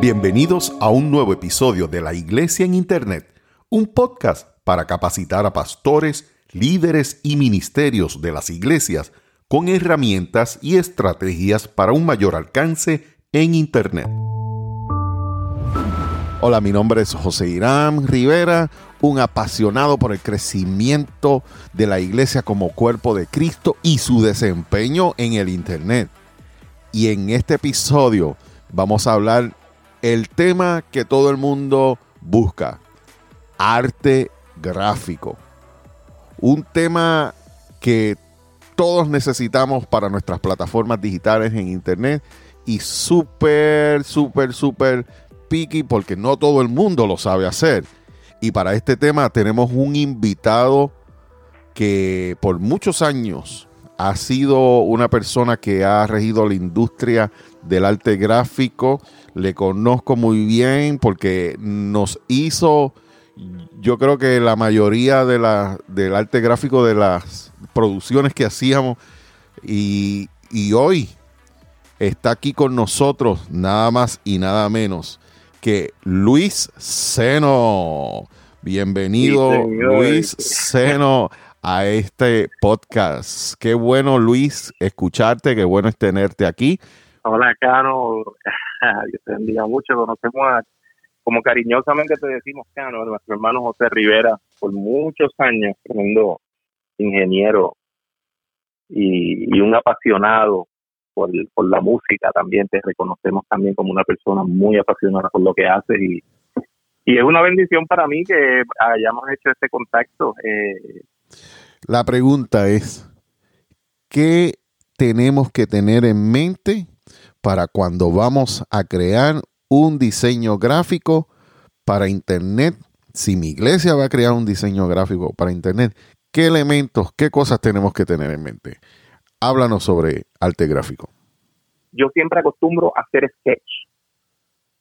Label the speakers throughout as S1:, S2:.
S1: Bienvenidos a un nuevo episodio de La Iglesia en Internet, un podcast para capacitar a pastores, líderes y ministerios de las iglesias con herramientas y estrategias para un mayor alcance en Internet. Hola, mi nombre es José Irán Rivera, un apasionado por el crecimiento de la iglesia como cuerpo de Cristo y su desempeño en el Internet. Y en este episodio vamos a hablar el tema que todo el mundo busca, arte gráfico. Un tema que todos necesitamos para nuestras plataformas digitales en Internet y súper, súper, súper picky porque no todo el mundo lo sabe hacer. Y para este tema tenemos un invitado que por muchos años ha sido una persona que ha regido la industria del arte gráfico. Le conozco muy bien porque nos hizo, yo creo que la mayoría de la, del arte gráfico de las producciones que hacíamos. Y, y hoy está aquí con nosotros nada más y nada menos que Luis Seno. Bienvenido, Luis Seno, a este podcast. Qué bueno, Luis, escucharte, qué bueno es tenerte aquí.
S2: Hola, Cano. Dios te bendiga mucho. Conocemos a, como cariñosamente te decimos, Cano, nuestro hermano José Rivera, por muchos años, tremendo ingeniero y, un apasionado por, la música también. Te reconocemos también como una persona muy apasionada por lo que haces y, y es una bendición para mí que hayamos hecho este contacto. Eh.
S1: La pregunta es, ¿qué tenemos que tener en mente para cuando vamos a crear un diseño gráfico para Internet? Si mi iglesia va a crear un diseño gráfico para Internet, ¿qué elementos, qué cosas tenemos que tener en mente? Háblanos sobre arte gráfico.
S2: Yo siempre acostumbro a hacer sketch.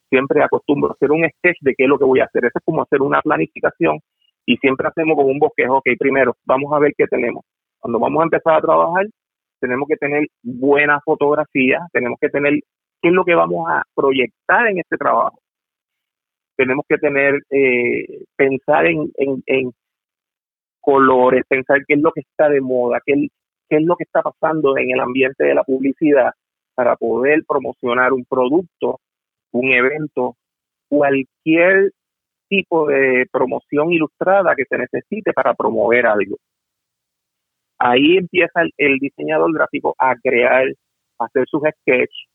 S2: Siempre acostumbro a hacer un sketch de qué es lo que voy a hacer. Eso es como hacer una planificación y siempre hacemos como un bosquejo. Ok, primero, vamos a ver qué tenemos. Cuando vamos a empezar a trabajar, tenemos que tener buena fotografía, tenemos que tener qué es lo que vamos a proyectar en este trabajo. Tenemos que tener, eh, pensar en, en, en colores, pensar qué es lo que está de moda, qué, qué es lo que está pasando en el ambiente de la publicidad para poder promocionar un producto, un evento, cualquier tipo de promoción ilustrada que se necesite para promover algo. Ahí empieza el, diseñador gráfico a crear, a hacer sus sketches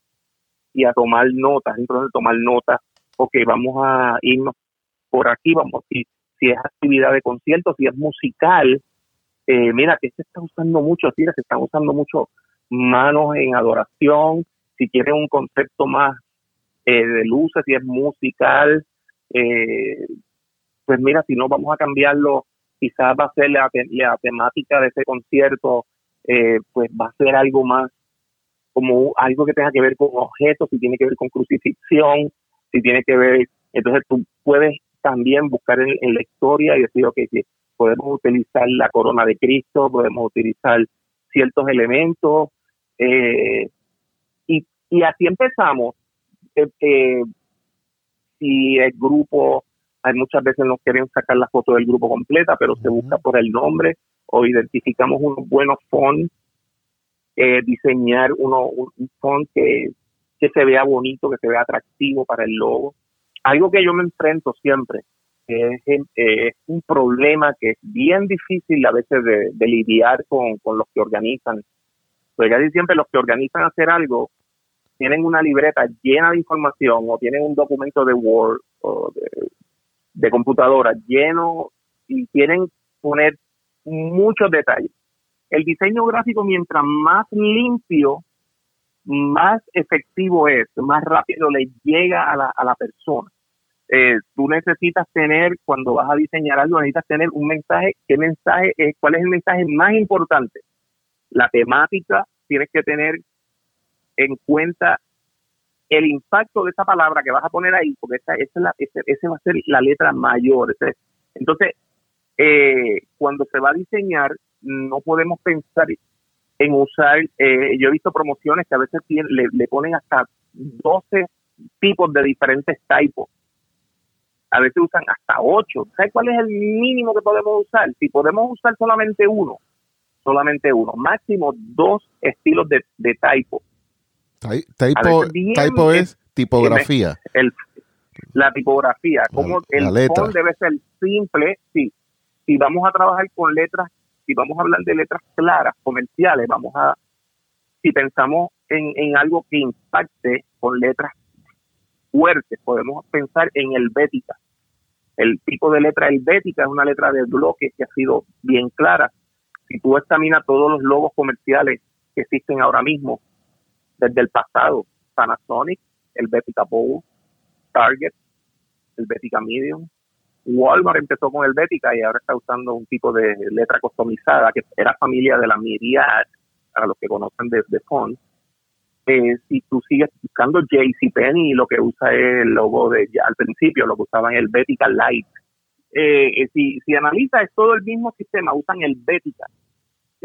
S2: y a tomar notas, entonces tomar notas, ok, vamos a irnos por aquí, vamos, si, es actividad de concierto, si es musical, eh, mira, que se está usando mucho, tira, se están usando mucho manos en adoración, si quieren un concepto más eh, de luces, si es musical, eh, pues mira, si no vamos a cambiarlo, quizás va a ser la, temática de ese concierto, pues va a ser algo más como algo que tenga que ver con objetos, si tiene que ver con crucifixión, si tiene que ver, entonces tú puedes también buscar en, en la historia y decir, ok, si podemos utilizar la corona de Cristo, podemos utilizar ciertos elementos, eh, y, y así empezamos. Eh, eh, si el grupo, hay muchas veces nos quieren sacar la foto del grupo completa, pero se busca por el nombre o identificamos unos buenos fonts, diseñar uno, un font que, que se vea bonito, que se vea atractivo para el logo. Algo que yo me enfrento siempre es, es, un problema que es bien difícil a veces de, lidiar con, los que organizan. Pues casi siempre los que organizan hacer algo tienen una libreta llena de información o tienen un documento de Word o de, computadora lleno y quieren poner muchos detalles. El diseño gráfico, mientras más limpio, más efectivo es, más rápido le llega a la, a la persona eh, tú necesitas tener, cuando vas a diseñar algo, necesitas tener un mensaje. ¿Qué mensaje es? ¿Cuál es el mensaje más importante? La temática, tienes que tener en cuenta el impacto de esa palabra que vas a poner ahí, porque esa, esa es la, ese, va a ser la letra mayor. Entonces, eh, cuando se va a diseñar, no podemos pensar en usar, eh, yo he visto promociones que a veces le, ponen hasta 12 tipos de diferentes typos. A veces usan hasta 8. ¿Sabes cuál es el mínimo que podemos usar? Si podemos usar solamente uno, solamente uno. Máximo dos estilos de, de typo.
S1: Typo, es tipografía.
S2: El, la tipografía. Como el letra. debe ser simple, sí. Si vamos a trabajar con letras, si vamos a hablar de letras claras, comerciales, vamos a, si pensamos en, en algo que impacte con letras fuertes, podemos pensar en helvética. El tipo de letra helvética es una letra de bloque que ha sido bien clara. Si tú examinas todos los logos comerciales que existen ahora mismo, desde el pasado, Panasonic, Helvética Bow, Target, Helvética Medium, Walmart empezó con Helvética y ahora está usando un tipo de letra customizada que era familia de la Myriad, a los que conocen desde de Font. Eh, si tú sigues buscando JCPenney, lo que usa es el logo de ya al principio, lo que usaban Helvética Light. Eh, eh, si, si analizas, es todo el mismo sistema, usan Helvética.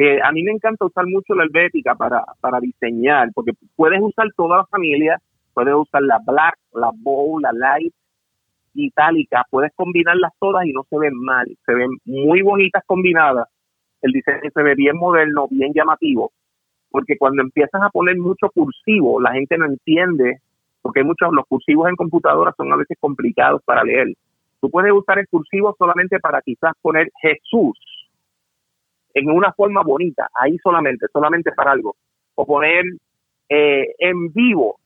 S2: Eh, a mí me encanta usar mucho la Helvética para, para diseñar, porque puedes usar toda la familia, puedes usar la Black, la Bow, la Light, itálica, puedes combinarlas todas y no se ven mal, se ven muy bonitas combinadas, el diseño se ve bien moderno, bien llamativo, porque cuando empiezas a poner mucho cursivo, la gente no entiende, porque muchos los cursivos en computadoras son a veces complicados para leer. Tú puedes usar el cursivo solamente para quizás poner Jesús en una forma bonita, ahí solamente, solamente para algo, o poner eh, en vivo,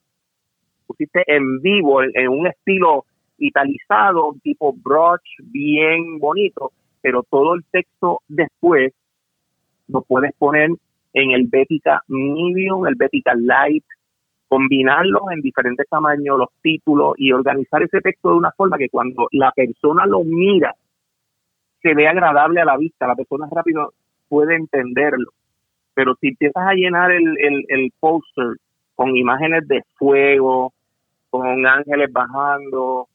S2: pusiste en vivo en un estilo italizado, tipo broch, bien bonito, pero todo el texto después lo puedes poner en el Bética Medium, el Bética Light, combinarlos en diferentes tamaños, los títulos y organizar ese texto de una forma que cuando la persona lo mira, se ve agradable a la vista, la persona rápido puede entenderlo. Pero si empiezas a llenar el, el, el póster con imágenes de fuego, con ángeles bajando,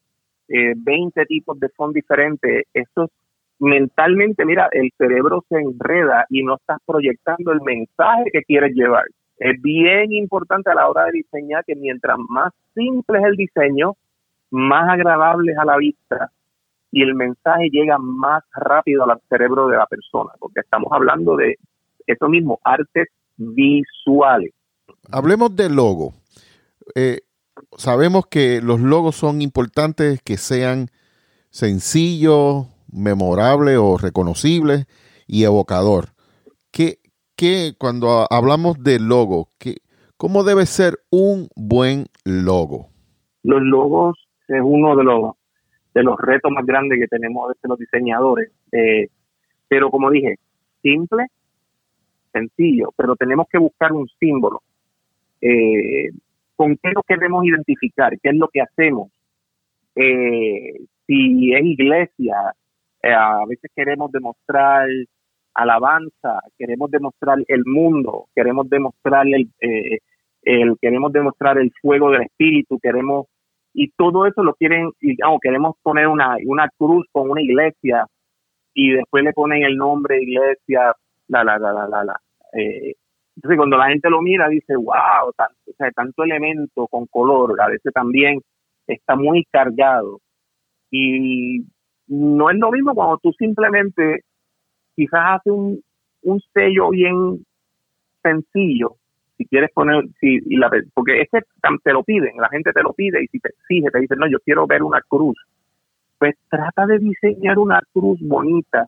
S2: eh, 20 tipos de fondos diferentes, eso mentalmente, mira, el cerebro se enreda y no estás proyectando el mensaje que quieres llevar. Es bien importante a la hora de diseñar que mientras más simple es el diseño, más agradable es a la vista y el mensaje llega más rápido al cerebro de la persona, porque estamos hablando de eso mismo, artes visuales.
S1: Hablemos del logo. Eh, sabemos que los logos son importantes que sean sencillos, memorables o reconocibles y evocador. ¿Qué, qué cuando hablamos de logo, qué, cómo debe ser un buen logo?
S2: Los logos es uno de los de los retos más grandes que tenemos desde los diseñadores. Eh, pero como dije, simple, sencillo, pero tenemos que buscar un símbolo. Eh, con qué lo queremos identificar, qué es lo que hacemos. Eh, si es iglesia, eh, a veces queremos demostrar alabanza, queremos demostrar el mundo, queremos demostrar el, eh, el queremos demostrar el fuego del espíritu, queremos y todo eso lo quieren, digamos, queremos poner una, una cruz con una iglesia y después le ponen el nombre iglesia, la, la, la, la, la, Eh, entonces, cuando la gente lo mira, dice, wow, tanto, tanto elemento con color, a veces también está muy cargado. Y no es lo mismo cuando tú simplemente quizás haces un, un sello bien sencillo, si quieres poner, si, y la, porque ese te lo piden, la gente te lo pide y si te exige, te dice, no, yo quiero ver una cruz. Pues trata de diseñar una cruz bonita,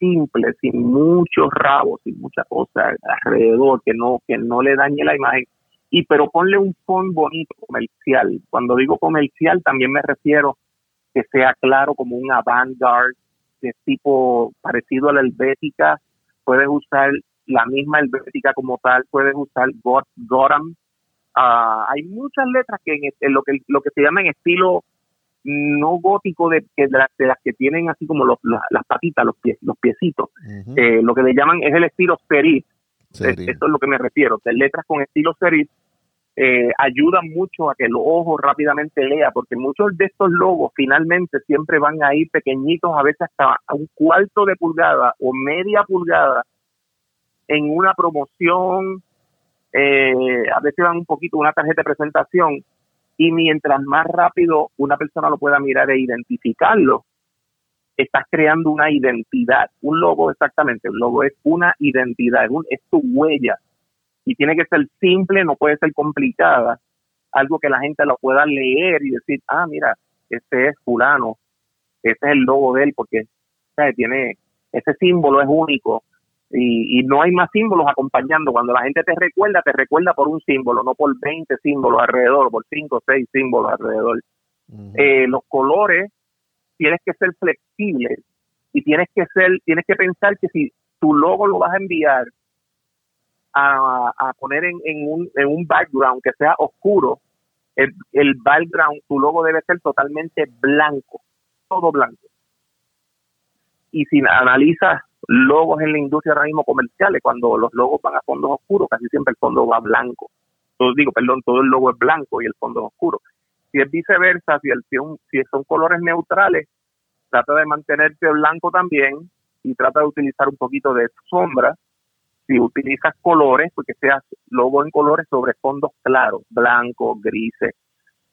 S2: simple, sin muchos rabos, sin mucha cosa alrededor, que no, que no le dañe la imagen. Y pero ponle un fondo bonito comercial. Cuando digo comercial también me refiero que sea claro como un avant-garde de tipo parecido a la helvética. Puedes usar la misma helvética como tal, puedes usar Gotham. Ah, hay muchas letras que en, lo que lo que se llama en estilo no gótico de, de, las, que tienen así como los, las patitas, los pies, los piecitos. Eh, lo que le llaman es el estilo serif. Esto es lo que me refiero. De letras con estilo serif eh, ayudan mucho a que el ojo rápidamente lea, porque muchos de estos logos finalmente siempre van a ir pequeñitos, a veces hasta a un cuarto de pulgada o media pulgada en una promoción, eh, a veces van un poquito una tarjeta de presentación y mientras más rápido una persona lo pueda mirar e identificarlo, estás creando una identidad. Un logo exactamente, un logo es una identidad, es, tu huella y tiene que ser simple, no puede ser complicada, algo que la gente lo pueda leer y decir, ah, mira, este es fulano, este es el logo de él porque tiene ese símbolo es único y, no hay más símbolos acompañando. Cuando la gente te recuerda, te recuerda por un símbolo, no por 20 símbolos alrededor, por 5 o 6 símbolos alrededor. Eh, los colores, tienes que ser flexible y tienes que ser, tienes que pensar que si tu logo lo vas a enviar a, a poner en, en, un, en un background que sea oscuro, el, el background, tu logo debe ser totalmente blanco, todo blanco. Y si analizas logos en la industria ahora mismo comerciales, cuando los logos van a fondos oscuros, casi siempre el fondo va blanco. Todo, digo, perdón, todo el logo es blanco y el fondo es oscuro. Si es viceversa, si, el, si son colores neutrales, trata de mantenerte blanco también y trata de utilizar un poquito de sombra. Si utilizas colores, porque seas logo en colores sobre fondos claros, blancos, grises,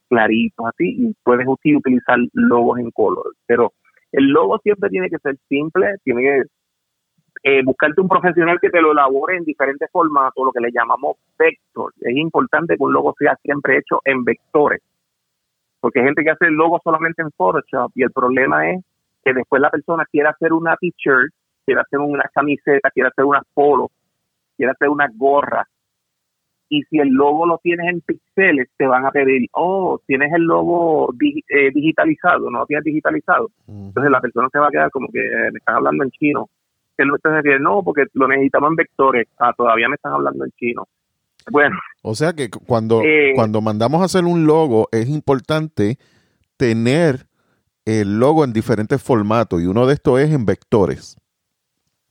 S2: claritos, así, y puedes utilizar logos en color. Pero el logo siempre tiene que ser simple, tiene que eh, buscarte un profesional que te lo elabore en diferentes formatos, lo que le llamamos vector. Es importante que un logo sea siempre hecho en vectores, porque hay gente que hace el logo solamente en Photoshop y el problema es que después la persona quiere hacer una t-shirt, quiere hacer una camiseta, quiere hacer una polo, quiere hacer una gorra. Y si el logo lo tienes en píxeles, te van a pedir, oh, tienes el logo eh, digitalizado, no lo tienes digitalizado. Entonces la persona se va a quedar como que eh, me están hablando en chino que no porque lo necesitamos en vectores. Ah, todavía me están hablando en chino. Bueno.
S1: O sea que cuando, eh, cuando mandamos a hacer un logo es importante tener el logo en diferentes formatos y uno de estos es en vectores.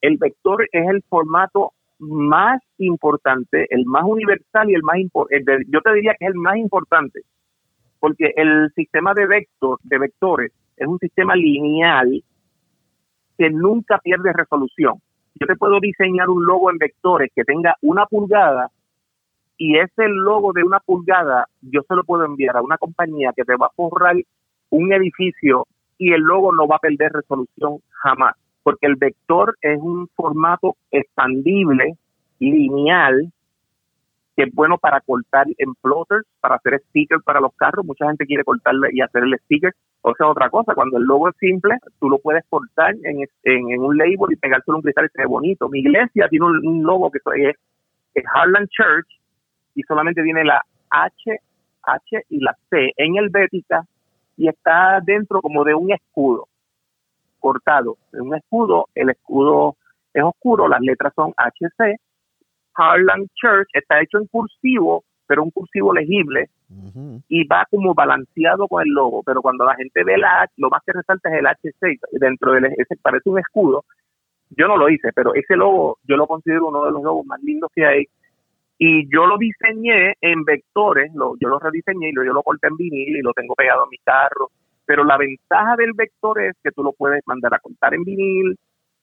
S2: El vector es el formato más importante, el más universal y el más importante. Yo te diría que es el más importante, porque el sistema de vector, de vectores, es un sistema lineal que nunca pierde resolución. Yo te puedo diseñar un logo en vectores que tenga una pulgada y ese logo de una pulgada yo se lo puedo enviar a una compañía que te va a forrar un edificio y el logo no va a perder resolución jamás, porque el vector es un formato expandible, lineal, que es bueno para cortar en plotters, para hacer stickers para los carros. Mucha gente quiere cortarle y hacer el sticker. O sea, otra cosa, cuando el logo es simple, tú lo puedes cortar en, un label y pegárselo un cristal y se ve bonito. Mi iglesia tiene un, logo que es, es Harlan Church y solamente tiene la H, H y la C en Helvética y está dentro como de un escudo cortado. En un escudo, el escudo es oscuro, las letras son HC Harlan Church está hecho en cursivo, pero un cursivo legible, y va como balanceado con el logo, pero cuando la gente ve la H, lo más que resalta es el H6, dentro de ese parece un escudo, yo no lo hice, pero ese logo yo lo considero uno de los logos más lindos que hay, y yo lo diseñé en vectores, lo, yo lo rediseñé y lo, yo lo corté en vinil y lo tengo pegado a mi carro, pero la ventaja del vector es que tú lo puedes mandar a cortar en vinil,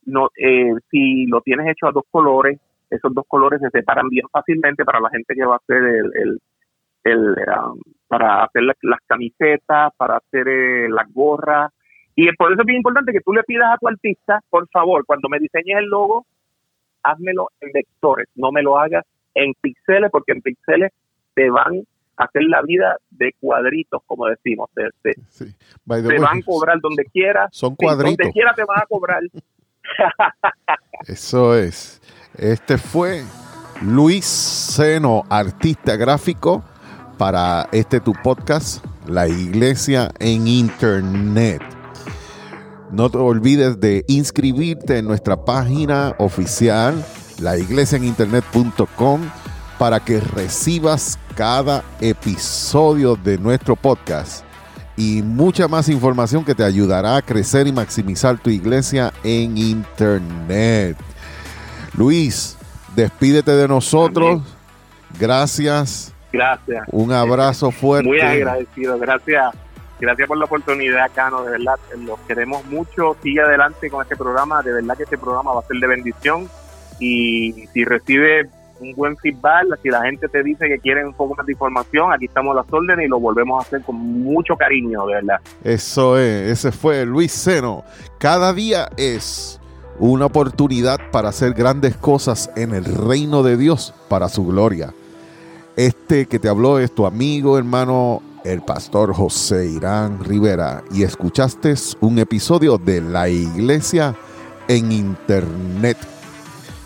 S2: no, eh, si lo tienes hecho a dos colores, esos dos colores se separan bien fácilmente para la gente que va a hacer el, el, um, para hacer las, camisetas, para hacer eh, las gorras. Y por eso es bien importante que tú le pidas a tu artista, por favor, cuando me diseñes el logo, házmelo en vectores, no me lo hagas en píxeles, porque en píxeles te van a hacer la vida de cuadritos, como decimos. Te, te, van a cobrar donde quiera.
S1: Son cuadritos.
S2: Donde quiera te van a cobrar.
S1: Eso es. Este fue Luis Seno, artista gráfico, para este tu podcast, La Iglesia en Internet. No te olvides de inscribirte en nuestra página oficial, laiglesiaeninternet.com, para que recibas cada episodio de nuestro podcast y mucha más información que te ayudará a crecer y maximizar tu iglesia en Internet. Luis, despídete de nosotros. Gracias.
S2: Gracias.
S1: Un abrazo fuerte.
S2: Muy agradecido. Gracias. Gracias por la oportunidad, Cano. De verdad, los queremos mucho. Sigue adelante con este programa. De verdad que este programa va a ser de bendición. y si recibe un buen feedback, si la gente te dice que quieren un poco más de información, aquí estamos a las órdenes y lo volvemos a hacer con mucho cariño, de verdad.
S1: Eso es, ese fue Luis Seno. Cada día es una oportunidad para hacer grandes cosas en el reino de Dios para su gloria. Este que te habló es tu amigo, hermano, el pastor José Irán Rivera y escuchaste un episodio de La Iglesia en Internet.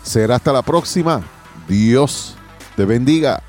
S1: Será hasta la próxima. Dios te bendiga.